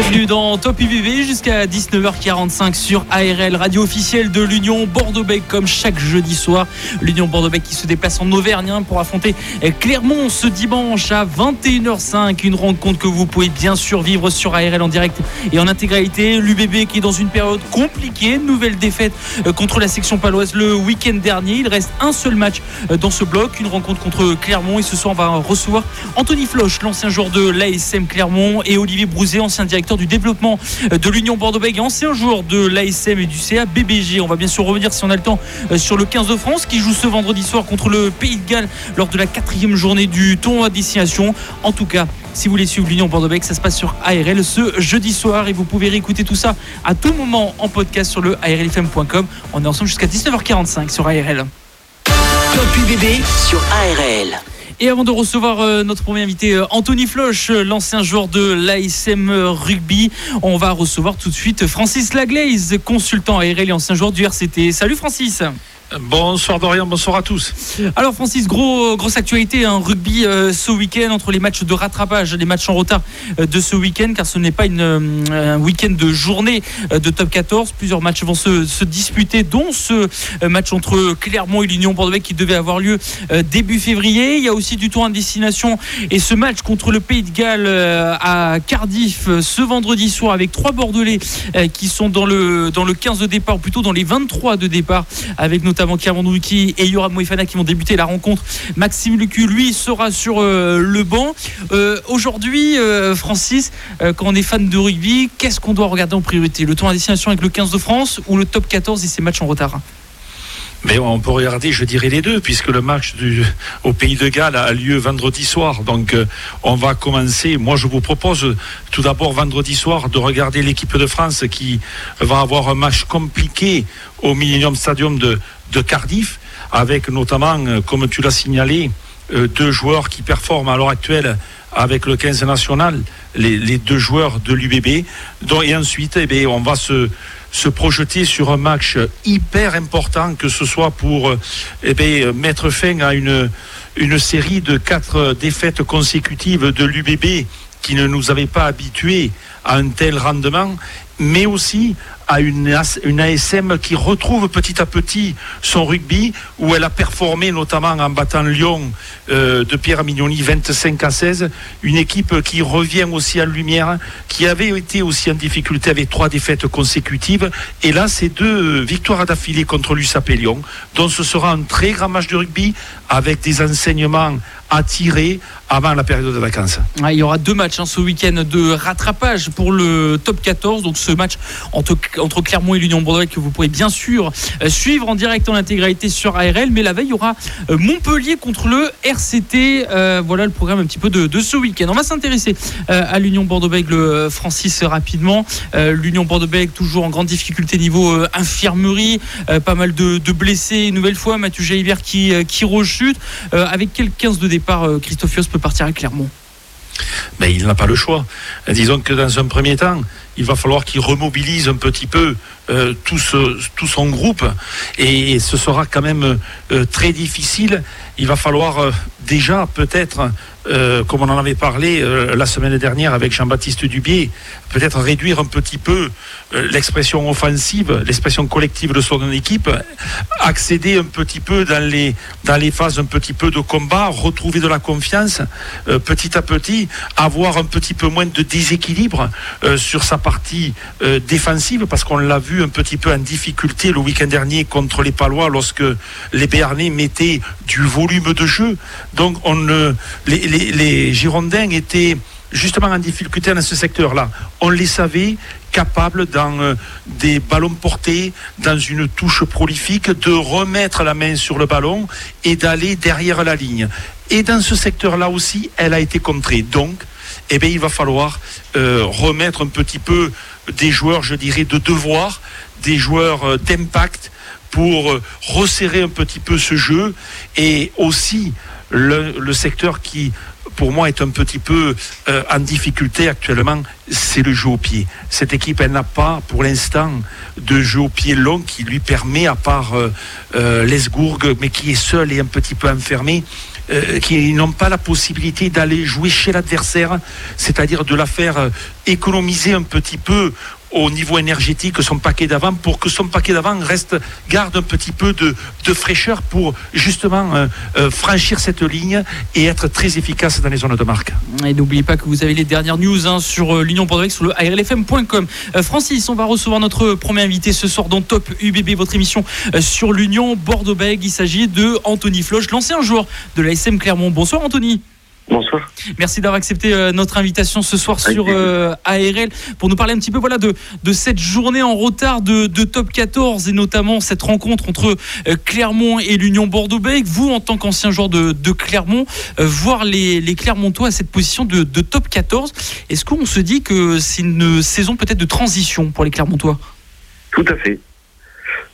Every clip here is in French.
Bienvenue dans Top UVV jusqu'à 19h45 sur ARL, radio officielle de l'Union Bordeaux-Bec, comme chaque jeudi soir. L'Union Bordeaux-Bec qui se déplace en Auvergne hein, pour affronter Clermont ce dimanche à 21h05. Une rencontre que vous pouvez bien sûr vivre sur ARL en direct et en intégralité. L'UBB qui est dans une période compliquée, nouvelle défaite euh, contre la section paloise le week-end dernier. Il reste un seul match euh, dans ce bloc, une rencontre contre Clermont. Et ce soir, on va recevoir Anthony Floch, l'ancien joueur de l'ASM Clermont, et Olivier Brouzet, ancien directeur du développement de l'Union Bordeaux-Bègles, ancien joueur de l'ASM et du CA BBG. On va bien sûr revenir si on a le temps euh, sur le 15 de France qui joue ce vendredi soir contre le Pays de Galles lors de la quatrième journée du tournoi à destination. En tout cas, si vous voulez suivre l'Union Bordeaux-Bègles, ça se passe sur ARL ce jeudi soir et vous pouvez réécouter tout ça à tout moment en podcast sur le ARLFM.com. On est ensemble jusqu'à 19h45 sur ARL. Top UBB sur ARL. Et avant de recevoir euh, notre premier invité, euh, Anthony Floch, euh, l'ancien joueur de l'ASM Rugby, on va recevoir tout de suite Francis Laglaise, consultant ARL et ancien joueur du RCT. Salut Francis Bonsoir Dorian, bonsoir à tous. Alors Francis, gros, grosse actualité, un rugby euh, ce week-end entre les matchs de rattrapage, les matchs en retard euh, de ce week-end, car ce n'est pas une, euh, un week-end de journée de top 14. Plusieurs matchs vont se, disputer, dont ce match entre Clermont et l'Union Bordeaux qui devait avoir lieu début février. Il y a aussi du tour en destination et ce match contre le Pays de Galles à Cardiff ce vendredi soir avec trois Bordelais qui sont dans le, dans le 15 de départ, ou plutôt dans les 23 de départ, avec notamment notamment Kierman et Yoram Moifana qui vont débuter la rencontre. Maxime Lucu, lui, sera sur euh, le banc. Euh, aujourd'hui, euh, Francis, quand on est fan de rugby, qu'est-ce qu'on doit regarder en priorité? Le tour à destination avec le 15 de France ou le top 14 et ses matchs en retard? Mais on peut regarder, je dirais les deux, puisque le match au Pays de Galles a lieu vendredi soir. Donc on va commencer. Moi, je vous propose tout d'abord vendredi soir de regarder l'équipe de France qui va avoir un match compliqué au Millennium Stadium de, de Cardiff, avec notamment, euh, comme tu l'as signalé, euh, deux joueurs qui performent à l'heure actuelle avec le 15 national, les, deux joueurs de l'UBB. Et ensuite, eh on va se, projeter sur un match hyper important, que ce soit pour eh bien, mettre fin à une, une série de quatre défaites consécutives de l'UBB qui ne nous avait pas habitués à un tel rendement, mais aussi à une, ASM qui retrouve petit à petit son rugby, où elle a performé notamment en battant Lyon euh, de Pierre Mignoni 25 à 16, une équipe qui revient aussi en lumière, qui avait été aussi en difficulté avec trois défaites consécutives, et là c'est deux victoires d'affilée contre l'USAP Lyon, donc ce sera un très grand match de rugby avec des enseignements à tirer avant la période de vacances. il y aura deux matchs hein, ce week-end de rattrapage pour le top 14, donc ce match entre Clermont et l'Union Bordeaux que vous pourrez bien sûr euh, suivre en direct en intégralité sur ARL. Mais la veille, il y aura euh, Montpellier contre le RCT. Euh, voilà le programme un petit peu de, ce week-end. On va s'intéresser à l'Union Bordeaux-Bègles, Francis, rapidement. L'Union Bordeaux-Bègles toujours en grande difficulté niveau infirmerie. pas mal de, blessés une nouvelle fois. Mathieu Jaïvert qui, qui rechute. avec quel 15 de départ, Christophios peut partir à Clermont mais il n'a pas le choix. Disons que dans un premier temps, il va falloir qu'il remobilise un petit peu euh, tout, son groupe et ce sera quand même euh, très difficile. Il va falloir euh, déjà peut-être euh, comme on en avait parlé euh, la semaine dernière avec Jean-Baptiste Dubier, peut-être réduire un petit peu euh, l'expression offensive, l'expression collective de son équipe, accéder un petit peu dans les, dans les phases un petit peu de combat, retrouver de la confiance petit à petit, avoir un petit peu moins de déséquilibre sur sa partie défensive, parce qu'on l'a vu un petit peu en difficulté le week-end dernier contre les Palois lorsque les Béarnais mettaient du volume de jeu. Donc on, les les, Girondins étaient justement en difficulté dans ce secteur-là. On les savait capables, dans euh, des ballons portés, dans une touche prolifique, de remettre la main sur le ballon et d'aller derrière la ligne. Et dans ce secteur-là aussi, elle a été contrée. Donc, eh bien, il va falloir remettre un petit peu des joueurs, je dirais, de devoir, des joueurs d'impact pour resserrer un petit peu ce jeu et aussi le secteur qui pour moi, est un petit peu euh, en difficulté actuellement, c'est le jeu au pied. Cette équipe, elle n'a pas, pour l'instant, de jeu au pied long qui lui permet, à part euh, euh mais qui est seul et un petit peu enfermé, euh, qui n'ont pas la possibilité d'aller jouer chez l'adversaire, c'est-à-dire de la faire économiser un petit peu au niveau énergétique son paquet d'avant pour que son paquet d'avant reste garde un petit peu de, fraîcheur pour justement euh, euh, franchir cette ligne et être très efficace dans les zones de marque. Et n'oubliez pas que vous avez les dernières news hein, sur euh, l'Union Bordeaux sur le ARLFM.com. Francis, on va recevoir notre premier invité ce soir dans Top UBB, votre émission sur l'Union Bordeaux-Bègles. Il s'agit de Anthony Floch, l'ancien joueur de l'ASM Clermont. Bonsoir Anthony. Bonsoir. Merci d'avoir accepté euh, notre invitation ce soir sur euh, ARL pour nous parler un petit peu voilà, de, de cette journée en retard de, top 14 et notamment cette rencontre entre euh, Clermont et l'Union Bordeaux-Bègles. Vous, en tant qu'ancien joueur de, Clermont, voir les, les, Clermontois à cette position de, top 14, est-ce qu'on se dit que c'est une saison peut-être de transition pour les Clermontois? Tout à fait.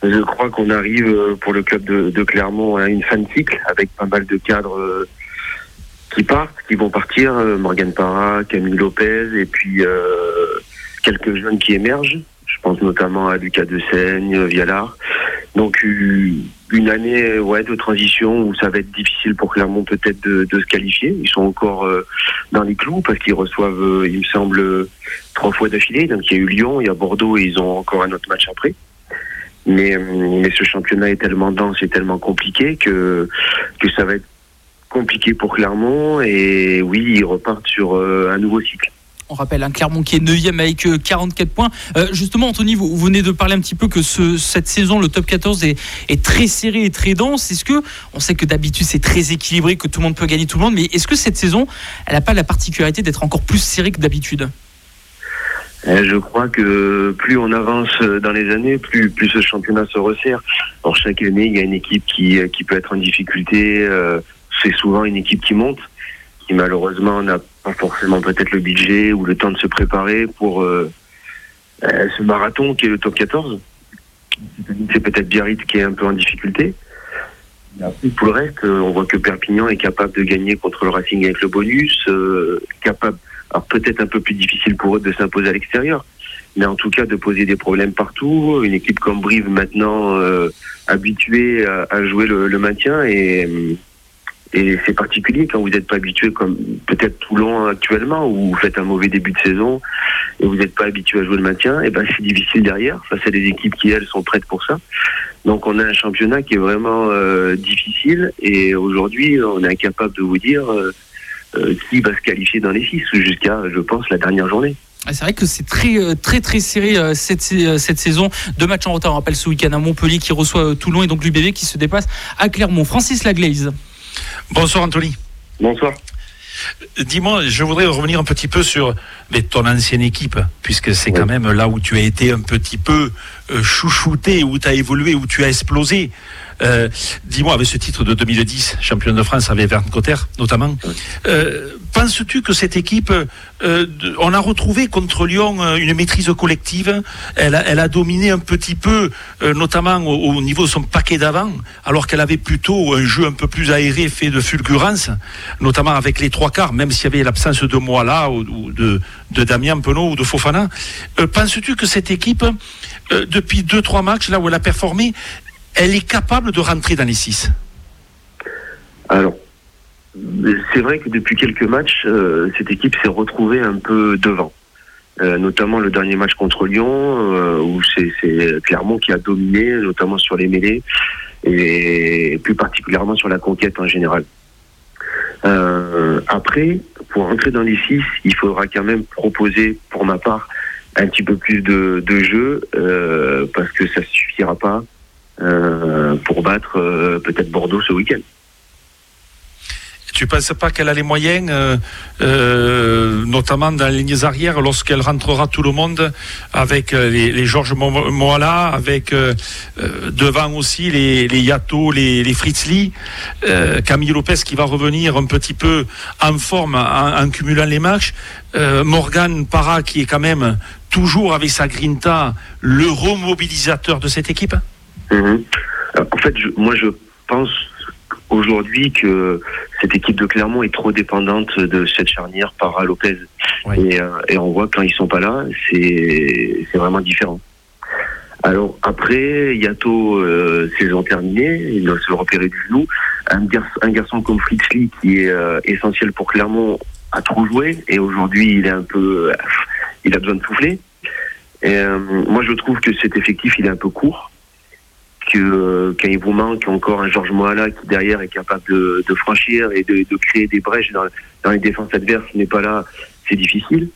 Je crois qu'on arrive pour le club de, Clermont à une fin de cycle avec pas mal de cadres qui partent, qui vont partir, euh, Parra, Camille Lopez, et puis euh, quelques jeunes qui émergent. Je pense notamment à Lucas De Seigne, Vialard. Donc une année ouais, de transition où ça va être difficile pour Clermont peut-être de, se qualifier. Ils sont encore euh, dans les clous parce qu'ils reçoivent, il me semble, trois fois d'affilée. Donc il y a eu Lyon, il y a Bordeaux et ils ont encore un autre match après. Mais, mais ce championnat est tellement dense et tellement compliqué que, que ça va être compliqué pour Clermont et oui, ils repartent sur euh, un nouveau cycle. On rappelle un Clermont qui est 9e avec 44 euh, points. Euh, justement, Anthony, vous, venez de parler un petit peu que ce, cette saison, le top 14 est, est très serré et très dense. Est-ce que, on sait que d'habitude c'est très équilibré, que tout le monde peut gagner tout le monde, mais est-ce que cette saison, elle n'a pas la particularité d'être encore plus serrée que d'habitude? Je crois que plus on avance dans les années, plus, plus ce championnat se resserre. Alors chaque année, il y a une équipe qui, qui peut être en difficulté c'est souvent une équipe qui monte, qui malheureusement n'a pas forcément peut-être le budget ou le temps de se préparer pour euh, euh, ce marathon qui est le top 14. C'est peut-être Biarritz qui est un peu en difficulté. Pour le reste, euh, on voit que Perpignan est capable de gagner contre le Racing avec le bonus, capable, alors peut-être un peu plus difficile pour eux de s'imposer à l'extérieur, mais en tout cas de poser des problèmes partout. Une équipe comme Brive maintenant habituée à, jouer le, le maintien et et c'est particulier quand vous n'êtes pas habitué, comme peut-être Toulon actuellement, où vous faites un mauvais début de saison et vous n'êtes pas habitué à jouer le maintien, et ben c'est difficile derrière. Ça, c'est des équipes qui elles sont prêtes pour ça. Donc on a un championnat qui est vraiment euh, difficile et aujourd'hui on est incapable de vous dire euh, euh, qui va se qualifier dans les six jusqu'à, je pense, la dernière journée. Ah, c'est vrai que c'est très très très serré cette, cette saison. Deux matchs en retard. On rappelle ce week-end à Montpellier qui reçoit Toulon et donc l'UBB qui se dépasse à Clermont. Francis Laglaise. Bonsoir Anthony. Bonsoir. Dis-moi, je voudrais revenir un petit peu sur ton ancienne équipe, puisque c'est quand même là où tu as été un petit peu euh, chouchouté, où tu as évolué, où tu as explosé. Euh, dis-moi, avec ce titre de 2010, champion de France avec Verne Cotter notamment, euh, penses-tu que cette équipe, euh, on a retrouvé contre Lyon une maîtrise collective? Elle a, elle a dominé un petit peu, notamment au, niveau de son paquet d'avant, alors qu'elle avait plutôt un jeu un peu plus aéré, fait de fulgurance, notamment avec les trois quarts, même s'il y avait l'absence de Moala ou, ou de, de, Damien Penaud ou de Fofana. penses-tu que cette équipe, depuis deux, trois matchs, là où elle a performé, elle est capable de rentrer dans les six Alors, c'est vrai que depuis quelques matchs, euh, cette équipe s'est retrouvée un peu devant. Euh, notamment le dernier match contre Lyon, euh, où c'est Clermont qui a dominé, notamment sur les mêlées, et plus particulièrement sur la conquête en général. après, pour rentrer dans les six, il faudra quand même proposer, pour ma part, un petit peu plus de, de jeu, parce que ça suffira pas pour battre euh, peut-être Bordeaux ce week-end. tu penses pas qu'elle a les moyens, notamment dans les lignes arrières, lorsqu'elle rentrera tout le monde avec les, Georges Moala, avec devant aussi les, les Yato, les, les Fritzli, Camille Lopez qui va revenir un petit peu en forme en, cumulant les matchs, Morgan Parra qui est quand même toujours avec sa grinta le remobilisateur de cette équipe mhm. En fait, moi je pense aujourd'hui que cette équipe de Clermont est trop dépendante de cette charnière par Lopez. Euh, et, on voit quand ils sont pas là, c'est vraiment différent. Alors après, Yato, euh, saison terminée, il doit se repérer du genou. Un, un garçon comme Fritzli qui est euh, essentiel pour Clermont a trop joué et aujourd'hui il est un peu, il a besoin de souffler. Et moi je trouve que cet effectif il est un peu court que euh, quand il vous manque encore un Georges Moala qui derrière est capable de, franchir et de, créer des brèches dans, les défenses adverses, n'est pas là, c'est difficile.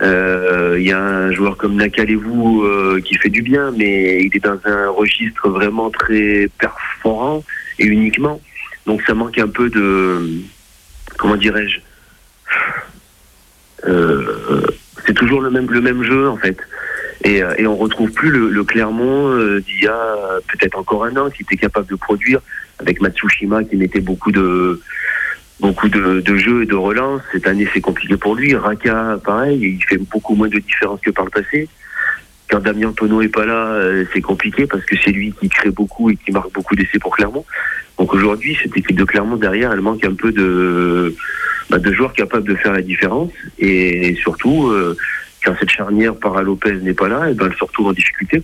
Euh, il y a un joueur comme Nakalevou euh, qui fait du bien, mais il est dans un registre vraiment très perforant et uniquement. Donc ça manque un peu de, comment dirais-je, c'est toujours le même le même jeu en fait. Et, euh, et on retrouve plus le, le Clermont euh, d'il y a peut-être encore un an qui était capable de produire avec Matsushima qui mettait beaucoup de beaucoup de, de jeux et de relances. Cette année c'est compliqué pour lui. Raka pareil, il fait beaucoup moins de différence que par le passé. Quand Damien Penaud est pas là, euh, c'est compliqué parce que c'est lui qui crée beaucoup et qui marque beaucoup d'essais pour Clermont. Donc aujourd'hui, cette équipe de Clermont derrière, elle manque un peu de, bah, de joueurs capables de faire la différence et surtout quand cette charnière par Lopez n'est pas là, et ben elle se retrouve en difficulté.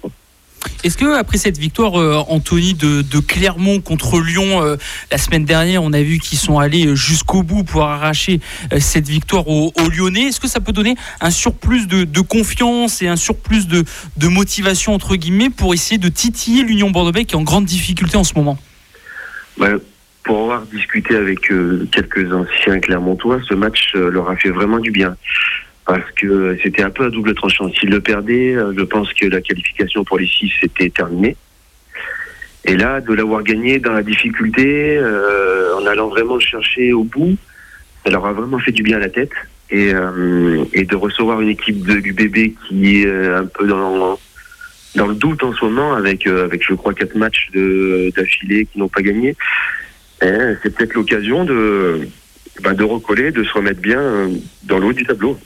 Est-ce que après cette victoire, euh, Anthony de, Clermont contre Lyon euh, la semaine dernière, on a vu qu'ils sont allés euh, jusqu'au bout pour arracher cette victoire aux, Lyonnais. Est-ce que ça peut donner un surplus de, confiance et un surplus de, motivation entre guillemets pour essayer de titiller l'Union bordeaux qui est en grande difficulté en ce moment? Pour avoir discuté avec quelques anciens Clermontois, ce match leur a fait vraiment du bien parce que c'était un peu à double tranchant. S'il le perdait, euh, je pense que la qualification pour les six était terminée. Et là, de l'avoir gagné dans la difficulté, euh, en allant vraiment chercher au bout, ça leur a vraiment fait du bien à la tête. Et, euh, et de recevoir une équipe de l'UBB qui est un peu dans, dans le doute en ce moment, avec, avec je crois, quatre matchs d'affilée qui n'ont pas gagné, eh, c'est peut-être l'occasion de, bah, de recoller, de se remettre bien dans le haut du tableau.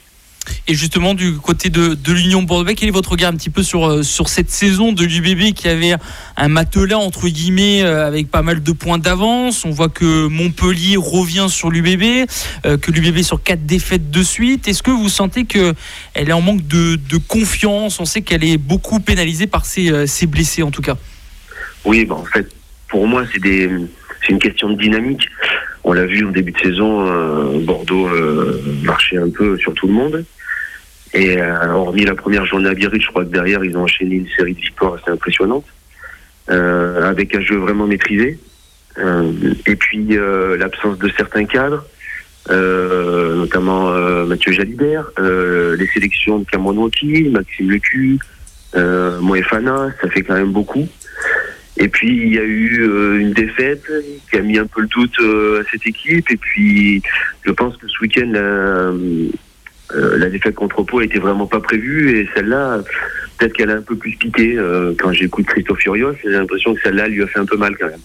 Et justement, du côté de, l'Union Bordeaux, quel est votre regard un petit peu sur, euh, sur cette saison de l'UBB qui avait un matelas, entre guillemets, euh, avec pas mal de points d'avance? On voit que Montpellier revient sur l'UBB, euh, que l'UBB sur quatre défaites de suite. Est-ce que vous sentez qu'elle est en manque de, confiance? On sait qu'elle est beaucoup pénalisée par ses, ses blessés, en tout cas. Oui, bah en fait, pour moi, c'est une question de dynamique. On l'a vu en début de saison, euh, Bordeaux euh, marchait un peu sur tout le monde. Et euh, hormis la première journée à Biarritz, je crois que derrière, ils ont enchaîné une série de victoires assez impressionnantes, avec un jeu vraiment maîtrisé. et puis l'absence de certains cadres, notamment Mathieu Jalibert, les sélections de Cameron Maxime Lecu, Moefana, ça fait quand même beaucoup. Et puis il y a eu euh, une défaite qui a mis un peu le doute euh, à cette équipe. Et puis je pense que ce week-end, la, euh, la défaite contre Pau était vraiment pas prévue. Et celle-là, peut-être qu'elle a un peu plus piqué. quand j'écoute Christophe Furios, j'ai l'impression que celle-là lui a fait un peu mal quand même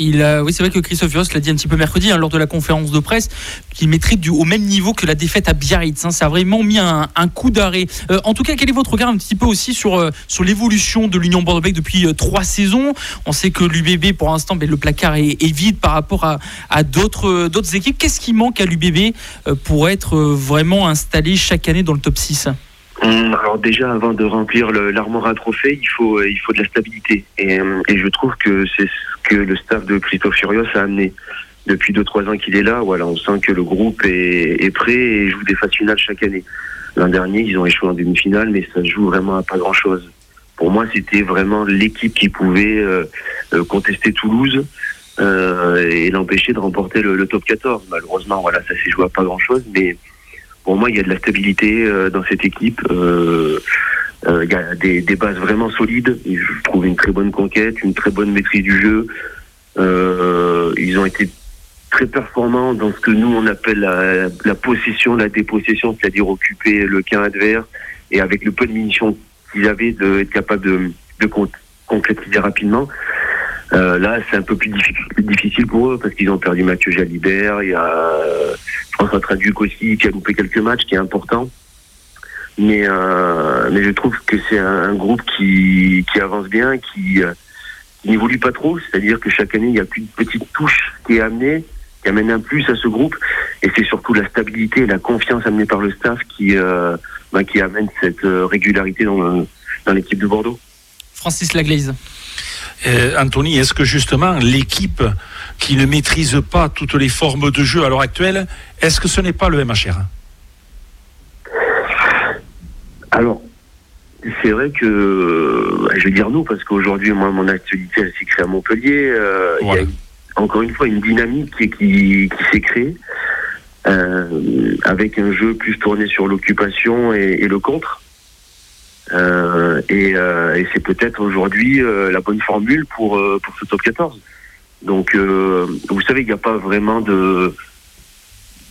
oui, c'est vrai que Christophe Ross l'a dit un petit peu mercredi hein, lors de la conférence de presse, qu'il mettrait au même niveau que la défaite à Biarritz. Hein. ça a vraiment mis un, coup d'arrêt. Euh, en tout cas, quel est votre regard un petit peu aussi sur, euh, sur l'évolution de l'Union bordeaux depuis euh, trois saisons? On sait que l'UBB, pour l'instant, ben, le placard est, vide par rapport à, d'autres, d'autres équipes. Qu'est-ce qui manque à l'UBB pour être vraiment installé chaque année dans le top 6 hum, alors déjà, avant de remplir l'armoire à trophée, il faut, il faut de la stabilité. Et, et je trouve que c'est que le staff de Christophe Furios a amené. Depuis 2-3 ans qu'il est là, voilà, on sent que le groupe est, prêt et joue des phases finales chaque année. L'an dernier, ils ont échoué en demi-finale, mais ça joue vraiment à pas grand-chose. Pour moi, c'était vraiment l'équipe qui pouvait euh, euh, contester Toulouse euh, et l'empêcher de remporter le, top 14. Malheureusement, voilà, ça s'est joué à pas grand-chose, mais pour moi, il y a de la stabilité dans cette équipe. Euh, il y a des, des, bases vraiment solides. Je trouve une très bonne conquête, une très bonne maîtrise du jeu. Euh, ils ont été très performant dans ce que nous on appelle la, la possession, la dépossession, c'est-à-dire occuper le camp adverse et avec le peu de munitions qu'ils avaient, d'être capable de, de concrétiser rapidement. Euh, là, c'est un peu plus difficile pour eux parce qu'ils ont perdu Mathieu Jalibert. Il y a euh, François Traduc aussi qui a loupé quelques matchs, qui est important. Mais, euh, je trouve que c'est un, groupe qui, avance bien, qui, euh, qui n'évolue pas trop. C'est-à-dire que chaque année, il y a plus de petite touche qui est amenée, qui amène un plus à ce groupe. Et c'est surtout la stabilité et la confiance amenée par le staff qui, bah, amène cette régularité dans, dans l'équipe de Bordeaux. Francis Laglaise. Euh, Anthony, est-ce que justement l'équipe qui ne maîtrise pas toutes les formes de jeu à l'heure actuelle, est-ce que ce n'est pas le MHR Alors, c'est vrai que, je vais dire nous, parce qu'aujourd'hui, moi, mon actualité, elle s'est créée à Montpellier. Euh, il y a encore une fois une dynamique qui, qui, s'est créée. Euh, avec un jeu plus tourné sur l'occupation et, le contre. Euh, et, euh, et c'est peut-être aujourd'hui euh, la bonne formule pour, pour ce top 14. Donc, vous savez, il n'y a pas vraiment de,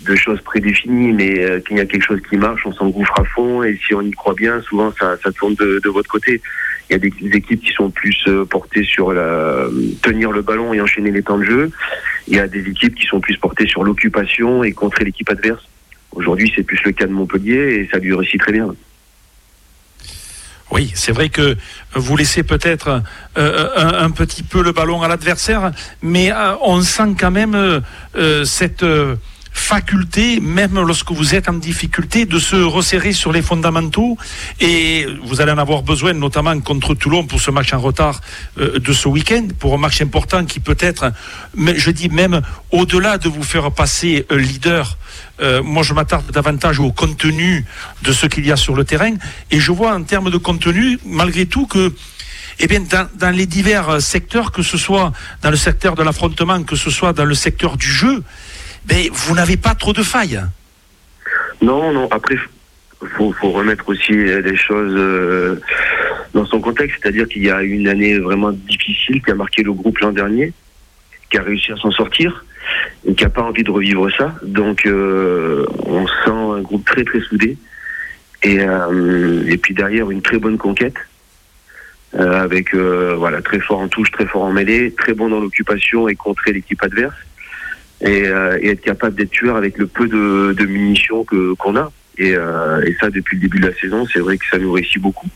de choses prédéfinies, mais qu'il y a quelque chose qui marche, on s'engouffre à fond, et si on y croit bien, souvent ça, ça tourne de, de votre côté. Il y a des, équipes qui sont plus portées sur la tenir le ballon et enchaîner les temps de jeu. Il y a des équipes qui sont plus portées sur l'occupation et contrer l'équipe adverse. Aujourd'hui, c'est plus le cas de Montpellier et ça lui réussit très bien. Oui, c'est vrai que vous laissez peut-être euh, un, petit peu le ballon à l'adversaire, mais euh, on sent quand même euh, cette faculté, même lorsque vous êtes en difficulté, de se resserrer sur les fondamentaux. Et vous allez en avoir besoin, notamment contre Toulon, pour ce match en retard de ce week-end, pour un match important qui peut être, je dis même, au-delà de vous faire passer leader euh, moi je m'attarde davantage au contenu de ce qu'il y a sur le terrain. Et je vois en termes de contenu, malgré tout, que eh bien, dans, les divers secteurs, que ce soit dans le secteur de l'affrontement, que ce soit dans le secteur du jeu, ben, vous n'avez pas trop de failles. Non, non, après, faut, faut remettre aussi les choses euh, dans son contexte, c'est-à-dire qu'il y a une année vraiment difficile qui a marqué le groupe l'an dernier, qui a réussi à s'en sortir et qui n'a pas envie de revivre ça. Donc euh, on sent un groupe très très soudé et, euh, et puis derrière une très bonne conquête euh, avec voilà très fort en touche, très fort en mêlée, très bon dans l'occupation et contrer l'équipe adverse et, être capable d'être tueur avec le peu de, munitions que qu'on a. Et, ça depuis le début de la saison, c'est vrai que ça nous réussit beaucoup.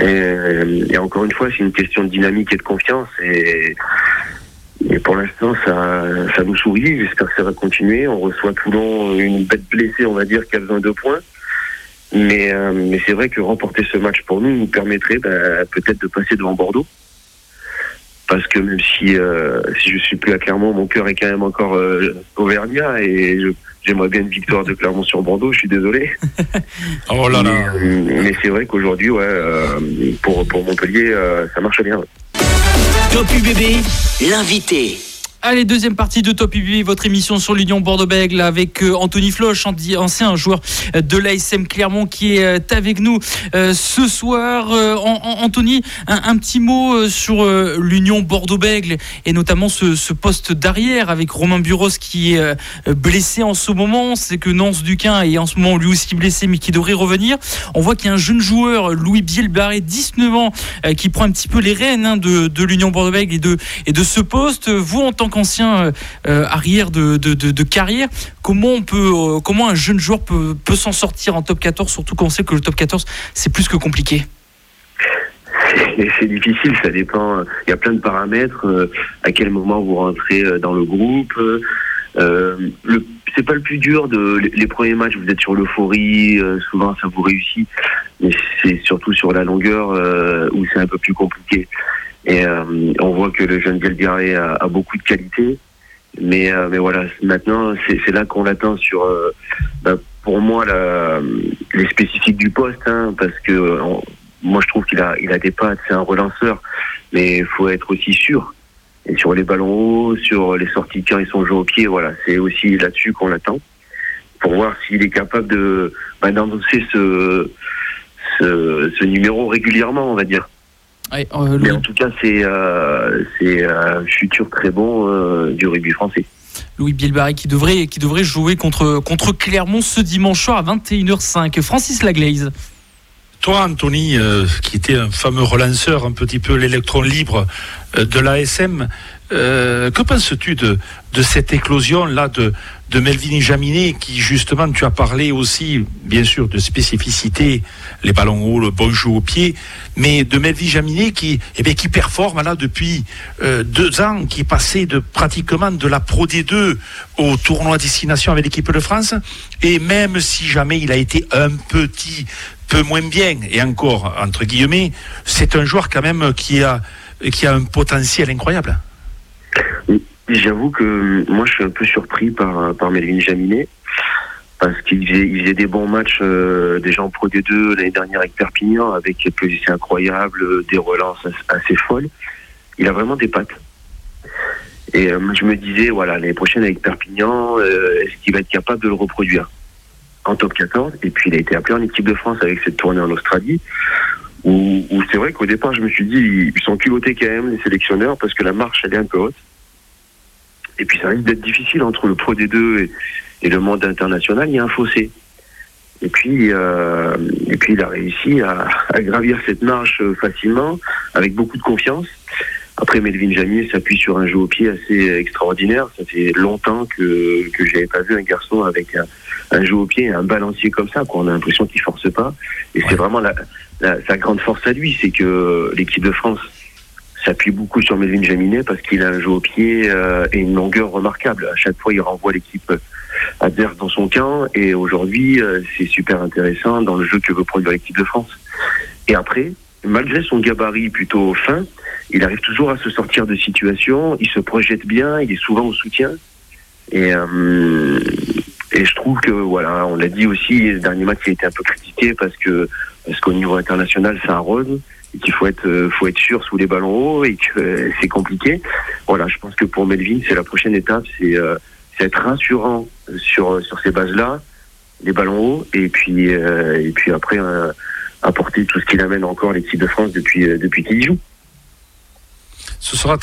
Et, encore une fois, c'est une question de dynamique et de confiance. Et pour l'instant, ça, ça nous sourit. J'espère que ça va continuer. On reçoit Toulon, une bête blessée, on va dire, qui a besoin de points. Mais, euh, mais c'est vrai que remporter ce match pour nous nous permettrait bah, peut-être de passer devant Bordeaux. Parce que même si, euh, si je suis plus à Clermont, mon cœur est quand même encore euh, Auvergnat et j'aimerais bien une victoire de Clermont sur Bordeaux, je suis désolé. oh là là. Mais, mais c'est vrai qu'aujourd'hui, ouais, pour, pour Montpellier, ça marche bien. Top UBB, l'invité. Allez, deuxième partie de Top UBB, votre émission sur l'Union Bordeaux-Bègles avec euh, Anthony Floch, ancien joueur de l'ASM Clermont qui est euh, avec nous euh, ce soir. Anthony, un, petit mot sur l'Union Bordeaux-Bègles et notamment ce, poste d'arrière avec Romain Buros qui est blessé en ce moment. C'est que Nance Duquin est en ce moment lui aussi blessé mais qui devrait revenir. On voit qu'il y a un jeune joueur, Louis Bielbarré, 19 ans, qui prend un petit peu les rênes hein, de, l'Union Bordeaux-Bègles et de, et de ce poste. Vous, en tant ancien euh, euh, arrière de, carrière, comment, on peut, euh, comment un jeune joueur peut, s'en sortir en top 14, surtout quand on sait que le top 14, c'est plus que compliqué? C'est difficile, ça dépend. Il y a plein de paramètres. à quel moment vous rentrez dans le groupe. Euh, le, c'est pas le plus dur de les, premiers matchs. Vous êtes sur l'euphorie, souvent ça vous réussit, mais c'est surtout sur la longueur où c'est un peu plus compliqué. Et euh, on voit que le jeune Galdiaré a, a, beaucoup de qualité. Mais, euh, mais voilà, maintenant, c'est là qu'on l'attend sur, euh, bah, pour moi, la, les spécifiques du poste, hein, parce que moi, je trouve qu'il a, il a des pattes, c'est un relanceur, mais il faut être aussi sûr. Et sur les ballons hauts, sur les sorties quand ils sont joués au pied, voilà, c'est aussi là-dessus qu'on l'attend pour voir s'il est capable de bah, d'endosser ce, ce, ce numéro régulièrement, on va dire. Mais en tout cas, c'est euh, un futur très bon euh, du rugby français. Louis Bilbari qui devrait, qui devrait jouer contre, contre Clermont ce dimanche soir à 21h05. Francis Laglaise. Toi, Anthony, euh, qui était un fameux relanceur, un petit peu l'électron libre euh, de l'ASM, euh, que penses-tu de, de cette éclosion-là de, de Melvin Jaminet, qui justement, tu as parlé aussi, bien sûr, de spécificité, les ballons hauts, le bon jeu au pied, mais de Melvin Jaminet qui, eh bien, qui performe là depuis euh, deux ans, qui est passé de pratiquement de la Pro D2 au tournoi destination avec l'équipe de France, et même si jamais il a été un petit peu moins bien, et encore entre guillemets, c'est un joueur quand même qui a, qui a un potentiel incroyable. J'avoue que moi je suis un peu surpris par, par Melvin Jaminet parce qu'il faisait, il faisait des bons matchs euh, déjà en Pro D2 l'année dernière avec Perpignan avec des essais incroyables, des relances assez folles. Il a vraiment des pattes. Et euh, je me disais, voilà, l'année prochaine avec Perpignan, euh, est-ce qu'il va être capable de le reproduire? En top 14 Et puis il a été appelé en équipe de France avec cette tournée en Australie où, où c'est vrai qu'au départ je me suis dit, ils sont culottés quand même les sélectionneurs parce que la marche elle est un peu haute. Et puis ça risque d'être difficile entre le Pro D2 et, et, le monde international, il y a un fossé. Et puis, euh, et puis il a réussi à, à, gravir cette marche facilement, avec beaucoup de confiance. Après, Melvin Jamier s'appuie sur un jeu au pied assez extraordinaire. Ça fait longtemps que, que j'avais pas vu un garçon avec un, un jeu au pied et un balancier comme ça. Quoi. On a l'impression qu'il force pas. Et c'est vraiment la, la, sa grande force à lui, c'est que l'équipe de France s'appuie beaucoup sur Melvin Jaminet parce qu'il a un jeu au pied euh, et une longueur remarquable. À chaque fois, il renvoie l'équipe adverse dans son camp et aujourd'hui, euh, c'est super intéressant dans le jeu que veut produire l'équipe de France. Et après, malgré son gabarit plutôt fin, il arrive toujours à se sortir de situations, il se projette bien, il est souvent au soutien. Et, euh, et je trouve que, voilà, on l'a dit aussi, le dernier match il a été un peu critiqué parce que parce qu'au niveau international, un rose qu'il faut être euh, faut être sûr sous les ballons hauts et que euh, c'est compliqué. Voilà, je pense que pour Melvin, c'est la prochaine étape, c'est euh, être rassurant sur sur ces bases-là, les ballons hauts et puis et puis après apporter tout ce qu'il amène encore l'équipe de France depuis depuis qu'il joue ce sera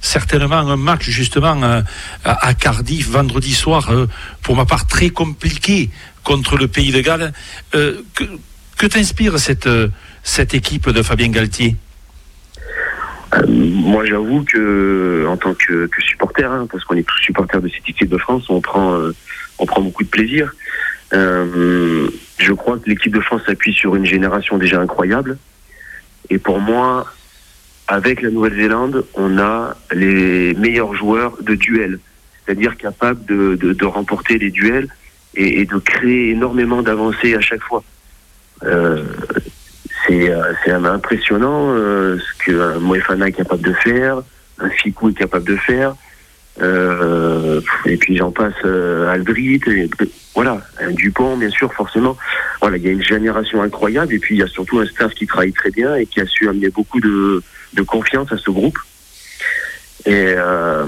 certainement un match justement à Cardiff vendredi soir, pour ma part très compliqué contre le Pays de Galles. Que, que t'inspire cette, cette équipe de Fabien Galtier moi, j'avoue que, en tant que, supporter, hein, parce qu'on est tous supporters de cette équipe de France, on prend, on prend beaucoup de plaisir. Euh, je crois que l'équipe de France s'appuie sur une génération déjà incroyable. Et pour moi, avec la Nouvelle-Zélande, on a les meilleurs joueurs de duel, c'est-à-dire capables de, remporter les duels et de créer énormément d'avancées à chaque fois. Euh, c'est impressionnant euh, ce qu'un Moefana est capable de faire, un Ficou est capable de faire. Euh, et puis j'en passe euh, Aldrit, voilà, un Dupont bien sûr forcément. Voilà, il y a une génération incroyable et puis il y a surtout un staff qui travaille très bien et qui a su amener beaucoup de, confiance à ce groupe et, euh,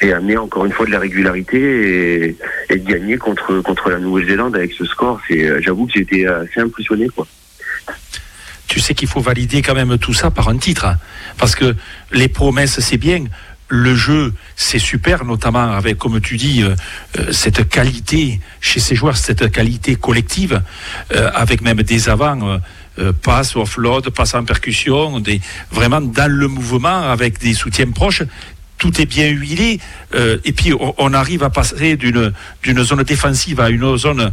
amener encore une fois de la régularité et, de gagner contre la Nouvelle-Zélande avec ce score. J'avoue que été assez impressionné quoi tu sais qu'il faut valider quand même tout ça par un titre. Hein. Parce que les promesses, c'est bien le jeu, c'est super, notamment avec, comme tu dis, euh, euh, cette qualité chez ces joueurs, cette qualité collective, euh, avec même des avants, euh, passe offload, passe en percussion, vraiment dans le mouvement, avec des soutiens proches. Tout est bien huilé, et puis on, on, arrive à passer d'une d'une zone défensive à une zone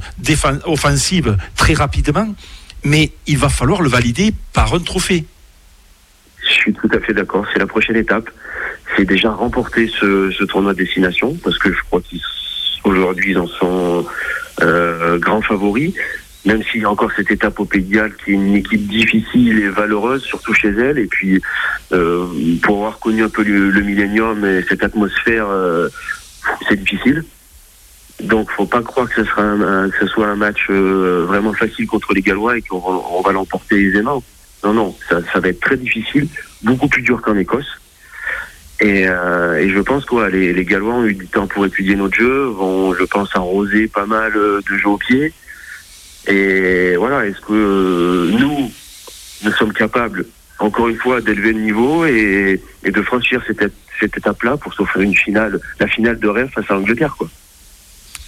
offensive très rapidement, mais il va falloir le valider par un trophée. Je suis tout à fait d'accord, c'est la prochaine étape c'est déjà remporter ce, ce, tournoi de destination parce que je crois qu'aujourd'hui ils en sont euh, grands favoris. Même s'il y a encore cette étape au Pays qui est une équipe difficile et valeureuse, surtout chez elle. Et puis, euh, pour avoir connu un peu le, le millénium et cette atmosphère, euh, c'est difficile. Donc, faut pas croire que ce, sera un, que ce soit un match euh, vraiment facile contre les Gallois et qu'on va, va l'emporter aisément. Non, non, ça, ça va être très difficile, beaucoup plus dur qu'en Écosse. Et, euh, et, je pense que les, les, Gallois ont eu du temps pour étudier notre jeu, vont, je pense, arroser pas mal de jeux au pied. Et voilà, est-ce que euh, nous, nous sommes capables, encore une fois d'élever le niveau et, de franchir cette, cette étape-là pour s'offrir une finale, la finale de rêve face à l'Angleterre, quoi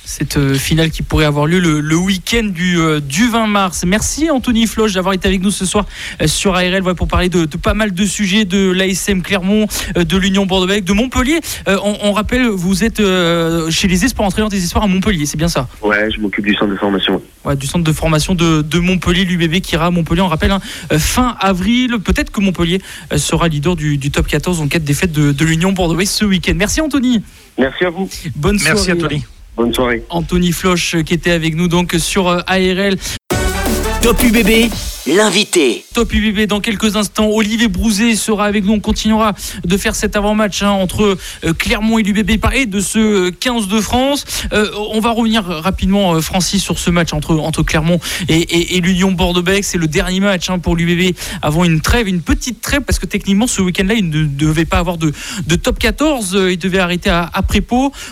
cette euh, finale qui pourrait avoir lieu le, week-end du, euh, du 20 mars. Merci Anthony Floch d'avoir été avec nous ce soir euh, sur ARL pour parler de, pas mal de sujets de l'ASM Clermont, de l'Union bordeaux de Montpellier. On, rappelle, vous êtes chez les Espoirs, entraîneur des Espoirs à Montpellier, c'est bien ça? Ouais, je m'occupe du centre de formation. Ouais, du centre de formation de, de Montpellier, l'UBB qui ira à Montpellier, on rappelle, hein, fin avril. Peut-être que Montpellier sera leader du, top 14 en cas de défaite de, de l'Union bordeaux ce week-end. Merci Anthony. Merci à vous. Bonne soirée. Merci Anthony. Bonne soirée. Anthony Floch qui était avec nous donc sur euh, ARL. Top UBB, l'invité. Top UBB dans quelques instants. Olivier Brouzet sera avec nous. On continuera de faire cet avant-match hein, entre euh, Clermont et l'UBB et de ce 15 euh, de France. Euh, on va revenir rapidement, Francis, sur ce match entre, entre Clermont et, l'Union Bordeaux-Bègles. C'est le dernier match hein, pour l'UBB avant une trêve, une petite trêve, parce que techniquement, ce week-end-là, il ne devait pas avoir de, top 14. Il devait arrêter à, à.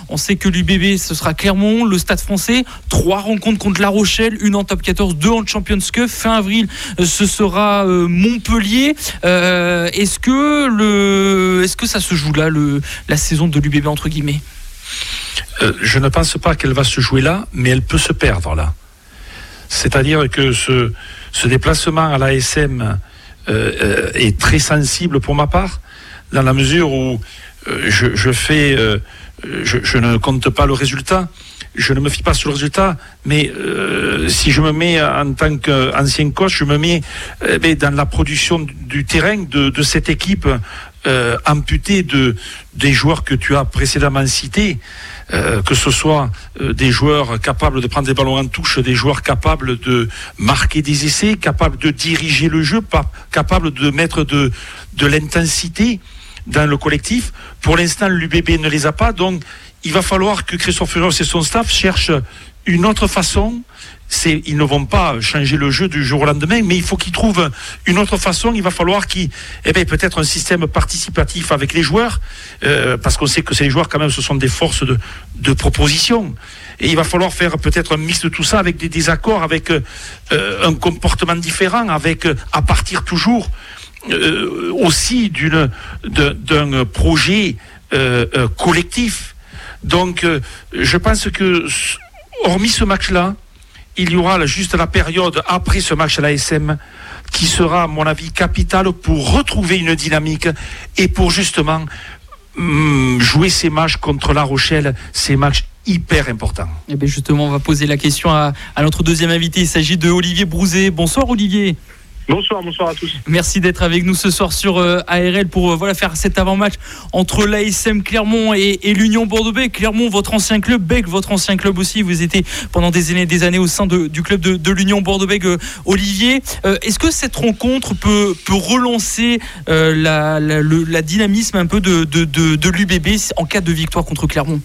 On sait que l'UBB, ce sera Clermont, le Stade français. Trois rencontres contre La Rochelle, une en top 14, deux en Champions Cup. Fin avril, ce sera euh, Montpellier. Euh, est-ce que le, est-ce que ça se joue là, le, la saison de l'UBB entre guillemets? Euh, Je ne pense pas qu'elle va se jouer là, mais elle peut se perdre là. C'est-à-dire que ce, ce déplacement à l'ASM est très sensible pour ma part, dans la mesure où je, fais, je, ne compte pas le résultat, je ne me fie pas sur le résultat, mais euh, si je me mets en tant qu'ancien coach, je me mets eh dans la production du terrain de, cette équipe euh, amputée de, des joueurs que tu as précédemment cités. Euh, que ce soit des joueurs capables de prendre des ballons en touche, des joueurs capables de marquer des essais, capables de diriger le jeu, capables de mettre de, de l'intensité dans le collectif. Pour l'instant, l'UBB ne les a pas, donc il va falloir que Christophe Furos et son staff cherchent une autre façon. C'est, ils ne vont pas changer le jeu du jour au lendemain, mais il faut qu'ils trouvent une autre façon. Il va falloir qu'ils, eh bien, peut-être un système participatif avec les joueurs, euh, parce qu'on sait que ces joueurs, quand même, ce sont des forces de, de proposition. Et il va falloir faire peut-être un mix de tout ça avec des désaccords, avec euh, un comportement différent, avec, à partir toujours euh, aussi d'une, d'un projet collectif donc, euh, je pense que, hormis ce match-là, il y aura juste la période après ce match à l'ASM qui sera, à mon avis, capitale pour retrouver une dynamique et pour justement mm, jouer ces matchs contre La Rochelle, ces matchs hyper importants. Et eh bien justement, on va poser la question à, à notre deuxième invité. Il s'agit de Olivier Brouzet. Bonsoir Olivier. Bonsoir, bonsoir à tous. Merci d'être avec nous ce soir sur euh, ARL pour euh, voilà, faire cet avant-match entre l'ASM Clermont et, l'Union Bordeaux-Bègles. Clermont, votre ancien club, Bègles, votre ancien club aussi. Vous étiez pendant des années, des années au sein du club de, l'Union Bordeaux-Bègles, euh, Olivier. Est-ce que cette rencontre peut, peut relancer la, la, dynamisme un peu de, de, l'UBB en cas de victoire contre Clermont?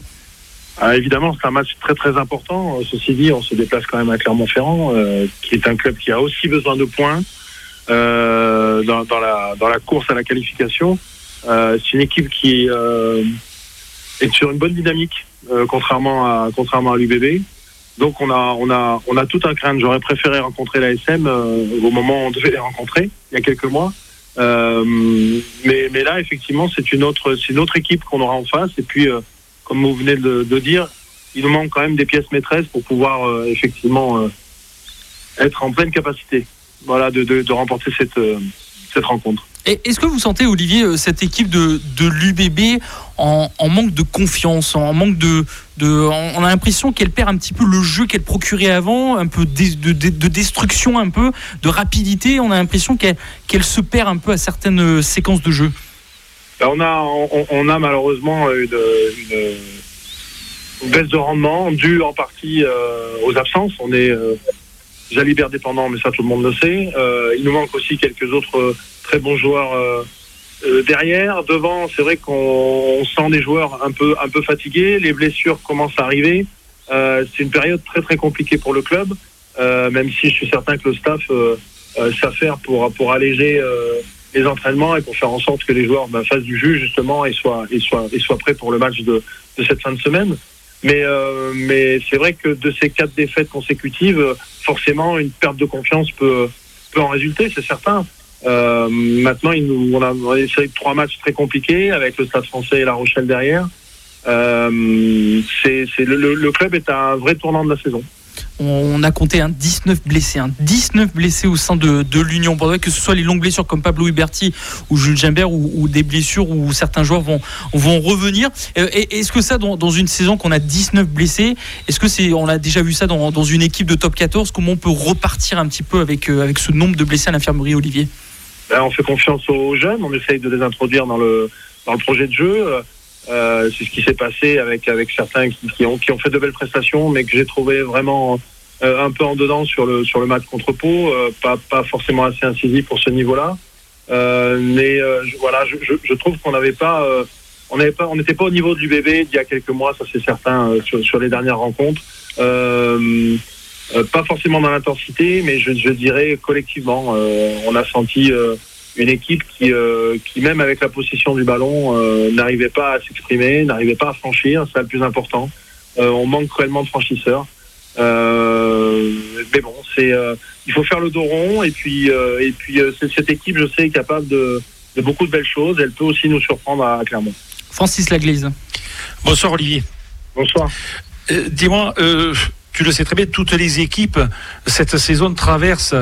Ah, évidemment, c'est un match très très important. Ceci dit, on se déplace quand même à Clermont-Ferrand, qui est un club qui a aussi besoin de points. Euh, dans, dans, la, dans la course à la qualification. Euh, c'est une équipe qui euh, est sur une bonne dynamique, contrairement à contrairement à l'UBB. Donc on a on a on a tout un crainte. J'aurais préféré rencontrer l'ASM au moment où on devait les rencontrer il y a quelques mois. mais mais là effectivement c'est une autre c'est une autre équipe qu'on aura en face. Et puis comme vous venez de, de, dire, il nous manque quand même des pièces maîtresses pour pouvoir effectivement être en pleine capacité voilà, de, de, remporter cette, euh, cette rencontre. Est-ce que vous sentez, Olivier, euh, cette équipe de, de l'UBB en, en, manque de confiance, en manque de, de on a l'impression qu'elle perd un petit peu le jeu qu'elle procurait avant, un peu de, de, destruction, un peu de rapidité. On a l'impression qu'elle qu'elle se perd un peu à certaines euh, séquences de jeu. Ben, on a, on, a malheureusement une, une, baisse de rendement due en partie aux absences. On est Jalibert dépendant, mais ça tout le monde le sait. Euh, il nous manque aussi quelques autres euh, très bons joueurs euh, derrière. Devant, c'est vrai qu'on sent des joueurs un peu un peu fatigués. Les blessures commencent à arriver. c'est une période très très compliquée pour le club, même si je suis certain que le staff s'affaire pour pour alléger les entraînements et pour faire en sorte que les joueurs ben, fassent du jus justement et soient et soient et soient prêts pour le match de, de cette fin de semaine. Mais, euh, mais c'est vrai que de ces quatre défaites consécutives, forcément, une perte de confiance peut, peut en résulter, c'est certain. maintenant, il nous, on a, essayé trois matchs très compliqués avec le Stade Français et La Rochelle derrière. c'est, c'est le, le, club est à un vrai tournant de la saison on a compté un 19 blessés, un 19 blessés au sein de, l'Union Bordeaux, que ce soit les longues blessures comme Pablo Huberti ou Jules Gimbert ou, des blessures où certains joueurs vont, vont revenir. Euh, est-ce que ça, dans, une saison qu'on a 19 blessés, est-ce que c'est, on a déjà vu ça dans, une équipe de top 14, comment on peut repartir un petit peu avec, euh, avec ce nombre de blessés à l'infirmerie, Olivier? Ben, On fait confiance aux jeunes, on essaye de les introduire dans le, dans le projet de jeu. Euh, c'est ce qui s'est passé avec avec certains qui, ont qui ont fait de belles prestations, mais que j'ai trouvé vraiment euh, un peu en dedans sur le sur le match contre Pau, euh, pas pas forcément assez incisif pour ce niveau-là. mais voilà, je, trouve qu'on n'avait pas on n'avait pas on n'était pas au niveau du bébé d'il y a quelques mois, ça c'est certain sur, sur les dernières rencontres. pas forcément dans l'intensité, mais je dirais collectivement, on a senti une équipe qui, euh, qui même avec la possession du ballon, euh, n'arrivait pas à s'exprimer, n'arrivait pas à franchir, c'est le plus important. Euh, on manque cruellement de franchisseurs. mais bon, c'est il faut faire le dos rond et puis et puis cette équipe, je sais, est capable de, de, beaucoup de belles choses. Elle peut aussi nous surprendre à, Clermont. Francis Laglise. Bonsoir Olivier. Bonsoir. Dis-moi, tu le sais très bien, toutes les équipes cette saison traversent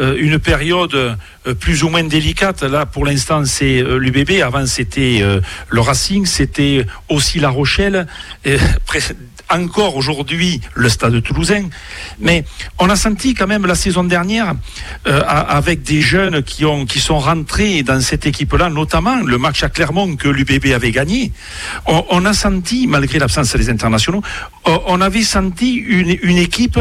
euh, une période euh, plus ou moins délicate. Là, pour l'instant, c'est euh, l'UBB. Avant, c'était le Racing, c'était aussi La Rochelle encore aujourd'hui le stade toulousain. Mais on a senti quand même la saison dernière, euh, avec des jeunes qui, ont, qui sont rentrés dans cette équipe-là, notamment le match à Clermont que l'UBB avait gagné, on, a senti, malgré l'absence des internationaux, on avait senti une, une équipe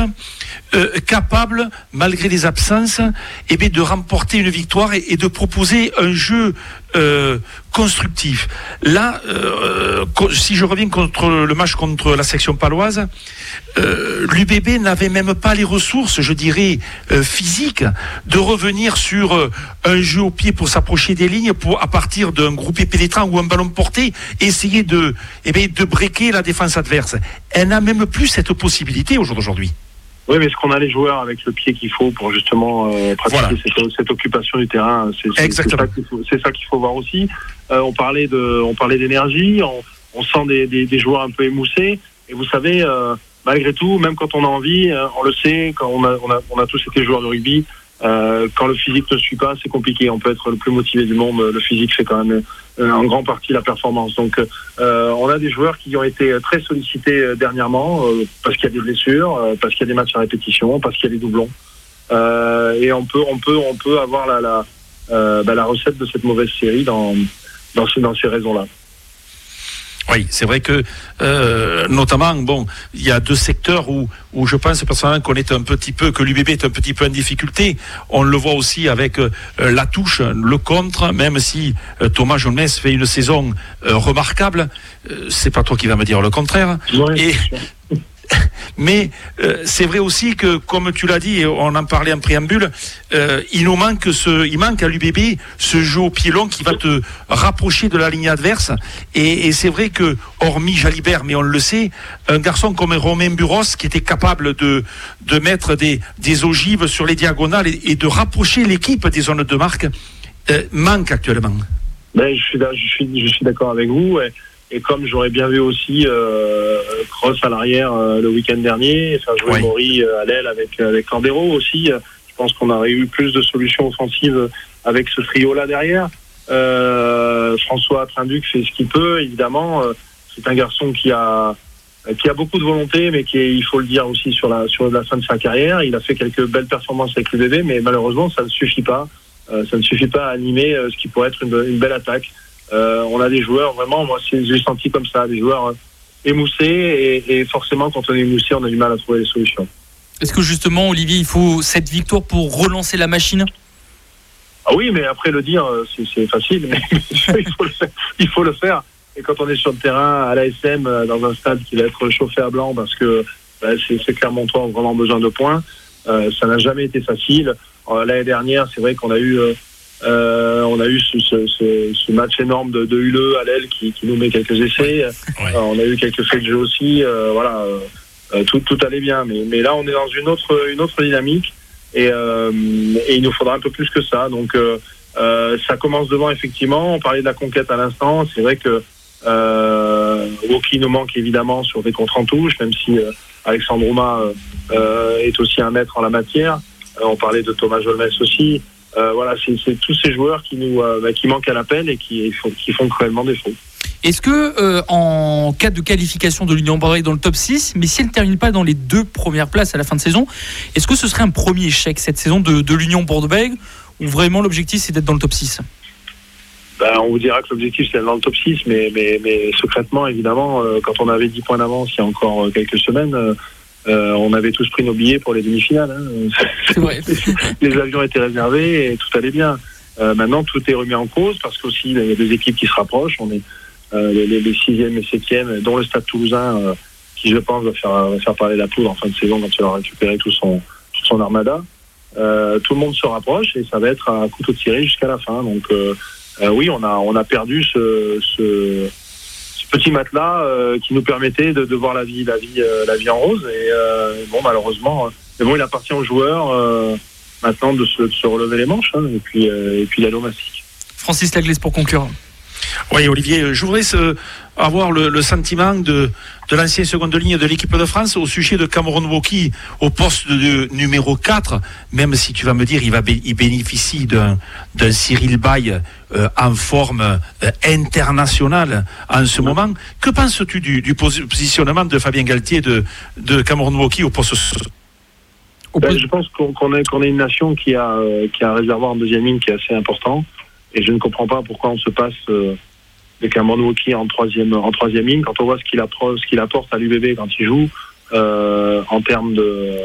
euh, capable, malgré les absences, eh bien, de remporter une victoire et, de proposer un jeu euh, constructif. Là, euh, si je reviens contre le match contre la section paloise, l'UBB n'avait même pas les ressources, je dirais, physiques, de revenir sur un jeu au pied pour s'approcher des lignes, pour à partir d'un groupé pénétrant ou un ballon porté, essayer de, eh de breaker la défense adverse. Elle n'a même plus cette possibilité au jour d'aujourd'hui. Oui, mais est-ce qu'on a les joueurs avec le pied qu'il faut pour justement euh, pratiquer cette, occupation du terrain C'est ça qu'il faut, voir aussi. Euh, on parlait de, on parlait d'énergie. On, sent des, joueurs un peu émoussés. Et vous savez, euh, malgré tout, même quand on a envie, on le sait, quand on a, on a, on a tous été joueurs de rugby, euh, quand le physique ne suit pas, c'est compliqué. On peut être le plus motivé du monde. Le physique, c'est quand même euh, en grande partie la performance. Donc, euh, on a des joueurs qui ont été très sollicités dernièrement parce qu'il y a des blessures, parce qu'il y a des matchs à répétition, parce qu'il y a des doublons. et on peut, on peut, on peut avoir la, la, bah, la recette de cette mauvaise série dans, dans, dans ces raisons-là. Oui, c'est vrai que euh, notamment, bon, il y a deux secteurs où, où je pense personnellement qu'on est un petit peu, que l'UBB est un petit peu en difficulté. On le voit aussi avec euh, la touche, le contre, même si euh, Thomas Jones fait une saison remarquable, c'est pas toi qui vas me dire le contraire. Et mais euh, c'est vrai aussi que, comme tu l'as dit, et on en parlait en préambule, euh, il nous manque ce, il manque à l'UBB ce jeu au pied long qui va te rapprocher de la ligne adverse. Et, c'est vrai que, hormis Jalibert, mais on le sait, un garçon comme Romain Buros, qui était capable de, de mettre des, des ogives sur les diagonales et, de rapprocher l'équipe des zones de marque, euh, manque actuellement. Ben, je suis, je suis, je suis d'accord avec vous. Et comme j'aurais bien vu aussi euh, Cross à l'arrière euh, le week-end dernier, faire jouer Maury euh, à l'aile avec avec Candero aussi. Je pense qu'on aurait eu plus de solutions offensives avec ce trio-là derrière. Euh, François Trinduc fait ce qu'il peut, évidemment. C'est un garçon qui a qui a beaucoup de volonté, mais qui est, il faut le dire aussi sur la sur la fin de sa carrière. Il a fait quelques belles performances avec le bébé, mais malheureusement ça ne suffit pas. ça ne suffit pas à animer ce qui pourrait être une, une belle attaque. Euh, on a des joueurs vraiment, moi j'ai senti comme ça, des joueurs euh, émoussés et, forcément quand on est émoussé, on a du mal à trouver des solutions. Est-ce que justement, Olivier, il faut cette victoire pour relancer la machine? Ah oui, mais après le dire, euh, c'est facile, mais il, faut le faire, Et quand on est sur le terrain à l'ASM, dans un stade qui va être chauffé à blanc, parce que bah, c'est clairement toi vraiment besoin de points, ça n'a jamais été facile. L'année dernière, c'est vrai qu'on a eu euh, on a eu ce, ce, ce, match énorme de, de Hule à l'aile qui, qui, nous met quelques essais. Euh, on a eu quelques faits de jeu aussi. Euh, voilà, euh, tout, tout allait bien. Mais, mais là, on est dans une autre, une autre dynamique et, et il nous faudra un peu plus que ça. Donc, Euh, ça commence devant, effectivement. On parlait de la conquête à l'instant. C'est vrai que euh, Woki nous manque évidemment sur des contres en touche, même si euh, Alexandre Rouma euh, est aussi un maître en la matière. Euh, on parlait de Thomas Jolmes aussi. Euh, voilà, c'est tous ces joueurs qui nous euh, bah, qui manquent à l'appel et qui font, qui font cruellement défaut. Est-ce que euh, en cas de qualification de l'Union Bordeaux dans le top 6, mais si elle ne termine pas dans les deux premières places à la fin de saison, est-ce que ce serait un premier échec cette saison de, de l'Union Bordeaux-Bègles ou vraiment l'objectif c'est d'être dans le top 6 Ben, on vous dira que l'objectif c'est d'être dans le top 6, mais, mais, mais secrètement, évidemment, quand on avait 10 points d'avance il y a encore quelques semaines, euh, on avait tous pris nos billets pour les demi-finales. hein. Vrai. les avions étaient réservés et tout allait bien. Euh, maintenant, tout est remis en cause parce qu'aussi, il y a des équipes qui se rapprochent. On est euh, les, les, sixièmes et septièmes, dont le Stade Toulousain, euh, qui je pense va faire, va faire parler la poule en fin de saison quand il aura récupéré tout son, toute son armada. Euh, tout le monde se rapproche et ça va être à couteau tiré jusqu'à la fin. Donc euh, oui, on a on a perdu ce, ce petit matelas euh, qui nous permettait de, voir la vie la vie euh, la vie en rose. Et euh, bon, malheureusement, bon, il appartient aux joueurs maintenant de se, relever les manches hein, et puis et puis d'aller au mastic. Francis Laglaise pour conclure. Oui, Olivier, je voudrais avoir le, le sentiment de, de l'ancien seconde ligne de l'équipe de France au sujet de Cameron Woki au poste de, numéro 4, même si tu vas me dire il, va, il bénéficie d'un Cyril Bay euh, en forme euh, internationale en ce moment. Que penses-tu du, du posi- positionnement de Fabien Galtier de, de Cameron Woki au poste Au Ben, je pense qu'on est, une nation qui a, euh, qui a un réservoir en deuxième ligne qui est assez important. Et je ne comprends pas pourquoi on se passe euh, de Cameron Woki en troisième, en troisième ligne. Quand on voit ce qu'il ce qu'il apporte à l'UBB quand il joue, euh, en termes de,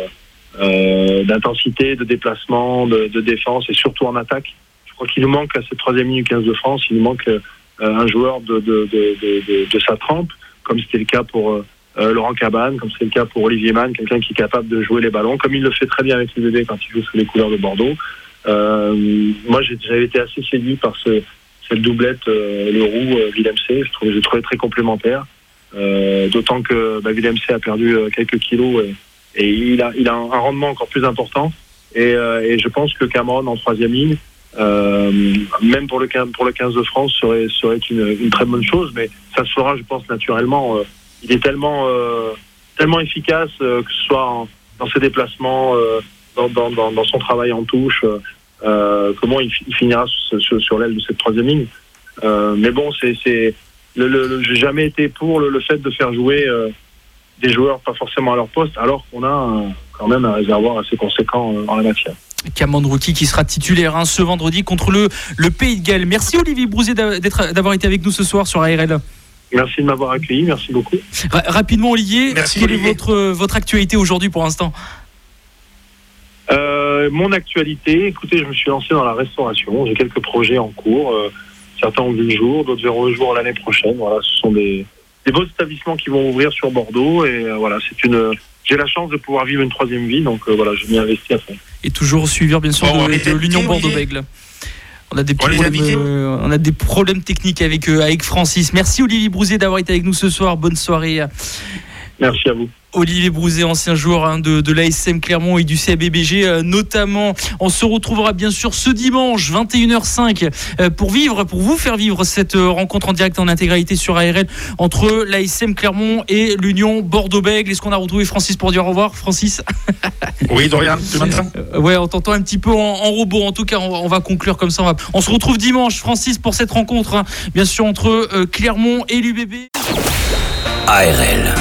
euh, d'intensité, de déplacement, de, de défense et surtout en attaque. Je crois qu'il nous manque à cette troisième ligne du 15 de France, il nous manque euh, un joueur de, de, de, sa trempe, comme c'était le cas pour euh, Laurent Cabane, comme c'est le cas pour Olivier Mann, quelqu'un qui est capable de jouer les ballons, comme il le fait très bien avec l'UBB quand il joue sous les couleurs de Bordeaux. Euh, moi, j'avais été assez séduit par ce, cette doublette euh, Leroux euh, Villemc. Je trouvais, je trouvais très complémentaire. D'autant que bah, a perdu quelques kilos et, il a, un, rendement encore plus important. Et, je pense que Cameron en troisième ligne, même pour le 15, pour le 15 de France, serait, serait une, très bonne chose. Mais ça se fera, je pense, naturellement. Il est tellement, tellement efficace, que ce soit dans ses déplacements, dans son travail en touche. Euh, comment il, fi- il finira sur, sur, sur l'aile de cette troisième ligne. Euh, mais bon, c'est, c'est le, le, le- j'ai jamais été pour le, le fait de faire jouer euh, des joueurs pas forcément à leur poste, alors qu'on a un- quand même un réservoir assez conséquent euh, en la matière. Cameron Rookie qui sera titulaire hein, ce vendredi contre le, le Pays de Galles. Merci Olivier Brouzet d'avoir été avec nous ce soir sur ARL. Merci de m'avoir accueilli, merci beaucoup. Ra- rapidement Olivier, Merci, quelle Olivier. est votre, votre actualité aujourd'hui pour l'instant? Euh, mon actualité, écoutez, je me suis lancé dans la restauration. J'ai quelques projets en cours. euh, certains ont vu le jour, d'autres verront le jour l'année prochaine. Voilà, ce sont des, des beaux établissements qui vont ouvrir sur Bordeaux. Et euh, voilà, c'est une. J'ai la chance de pouvoir vivre une troisième vie, donc euh, voilà, je m'y investis à fond. Et toujours suivre bien sûr Bon, on de, est de l'Union invité, Bordeaux-Bègles. On a des On euh, on a des problèmes techniques avec euh, avec Francis. Merci Olivier Brouzet d'avoir été avec nous ce soir. Bonne soirée. Merci à vous. Olivier Brouzet, ancien joueur hein, de, de l'ASM Clermont et du CABBG euh, notamment. On se retrouvera bien sûr ce dimanche 21h05 euh, pour vivre, pour vous faire vivre cette euh, rencontre en direct en intégralité sur ARL entre l'ASM Clermont et l'Union Bordeaux-Bègles. Est-ce qu'on a retrouvé Francis pour dire au revoir Francis? Oui, Dorian, tu m'entends Euh, Ouais, on t'entend un petit peu en, en robot. En tout cas, on va, on va conclure comme ça. On, va- on se retrouve dimanche, Francis, pour cette rencontre, hein, bien sûr, entre euh, Clermont et l'UBB. ARL.